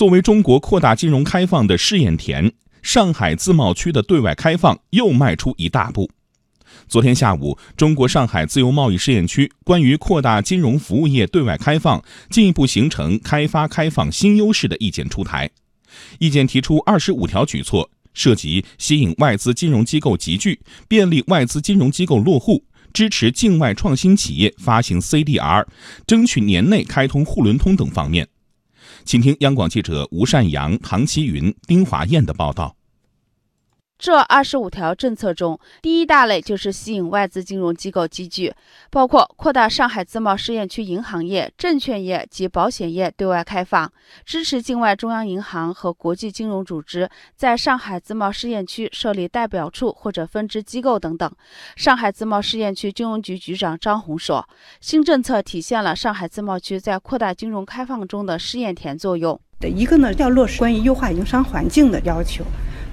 作为中国扩大金融开放的试验田，上海自贸区的对外开放又迈出一大步。昨天下午，中国上海自由贸易试验区关于扩大金融服务业对外开放、进一步形成开发开放新优势的意见出台。意见提出二十五条举措，涉及吸引外资金融机构集聚、便利外资金融机构落户、支持境外创新企业发行 CDR、争取年内开通沪伦通等方面。请听央广记者吴善阳、唐希云、丁华燕的报道。这二十五条政策中，第一大类就是吸引外资金融机构集聚，包括扩大上海自贸试验区银行业、证券业及保险业对外开放，支持境外中央银行和国际金融组织在上海自贸试验区设立代表处或者分支机构等等。上海自贸试验区金融局局长张红说：“新政策体现了上海自贸区在扩大金融开放中的试验田作用。一个呢，要落实关于优化营商环境的要求。”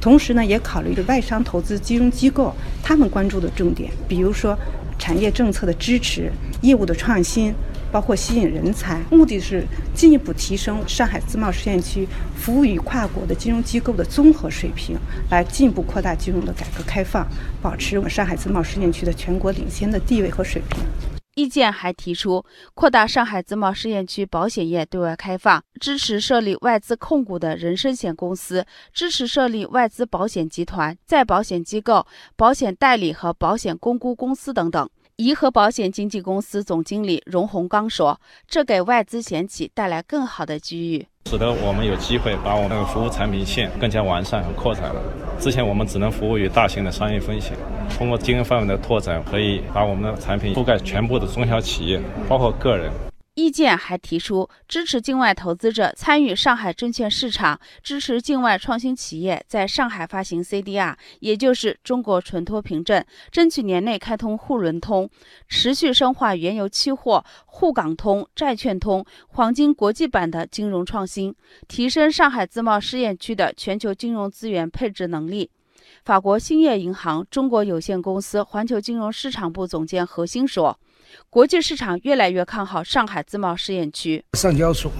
同时呢，也考虑着外商投资金融机构他们关注的重点，比如说产业政策的支持、业务的创新，包括吸引人才，目的是进一步提升上海自贸试验区服务于跨国的金融机构的综合水平，来进一步扩大金融的改革开放，保持我们上海自贸试验区的全国领先的地位和水平。意见还提出，扩大上海自贸试验区保险业对外开放，支持设立外资控股的人身险公司，支持设立外资保险集团、再保险机构、保险代理和保险公估公司等等。颐和保险经纪公司总经理荣洪刚说：“这给外资险企带来更好的机遇。”使得我们有机会把我们的服务产品线更加完善和扩展了。之前我们只能服务于大型的商业风险，通过经营范围的拓展，可以把我们的产品覆盖全部的中小企业，包括个人。意见还提出支持境外投资者参与上海证券市场，支持境外创新企业在上海发行 CDR，也就是中国存托凭证，争取年内开通沪伦通，持续深化原油期货、沪港通、债券通、黄金国际版的金融创新，提升上海自贸试验区的全球金融资源配置能力。法国兴业银行中国有限公司环球金融市场部总监何鑫说。国际市场越来越看好上海自贸试验区。上交所、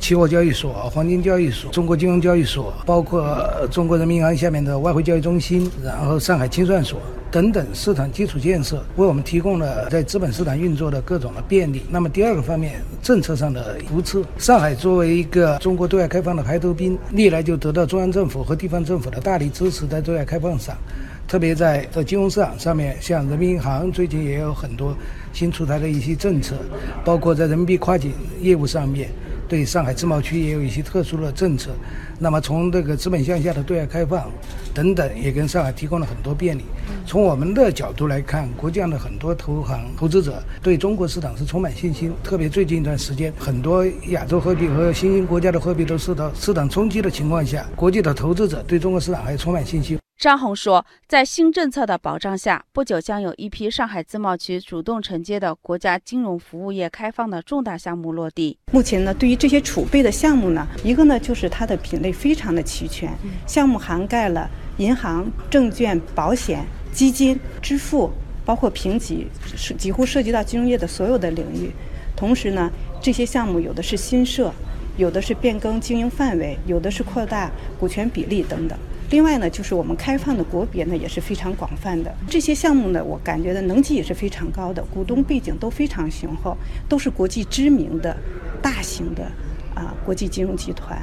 期货交易所、黄金交易所、中国金融交易所，包括中国人民银行下面的外汇交易中心，然后上海清算所等等市场基础建设，为我们提供了在资本市场运作的各种的便利。那么第二个方面，政策上的扶持。上海作为一个中国对外开放的排头兵，历来就得到中央政府和地方政府的大力支持，在对外开放上。特别在在金融市场上面，像人民银行最近也有很多新出台的一些政策，包括在人民币跨境业务上面，对上海自贸区也有一些特殊的政策。那么从这个资本向下的对外开放等等，也跟上海提供了很多便利。从我们的角度来看，国际上的很多投行投资者对中国市场是充满信心。特别最近一段时间，很多亚洲货币和新兴国家的货币都受到市场冲击的情况下，国际的投资者对中国市场还充满信心。张红说，在新政策的保障下，不久将有一批上海自贸区主动承接的国家金融服务业开放的重大项目落地。目前呢，对于这些储备的项目呢，一个呢就是它的品类非常的齐全，项目涵盖了银行、证券、保险、基金、支付，包括评级，是几乎涉及到金融业的所有的领域。同时呢，这些项目有的是新设，有的是变更经营范围，有的是扩大股权比例等等。另外呢，就是我们开放的国别呢也是非常广泛的。这些项目呢，我感觉的能级也是非常高的，股东背景都非常雄厚，都是国际知名的大型的啊国际金融集团。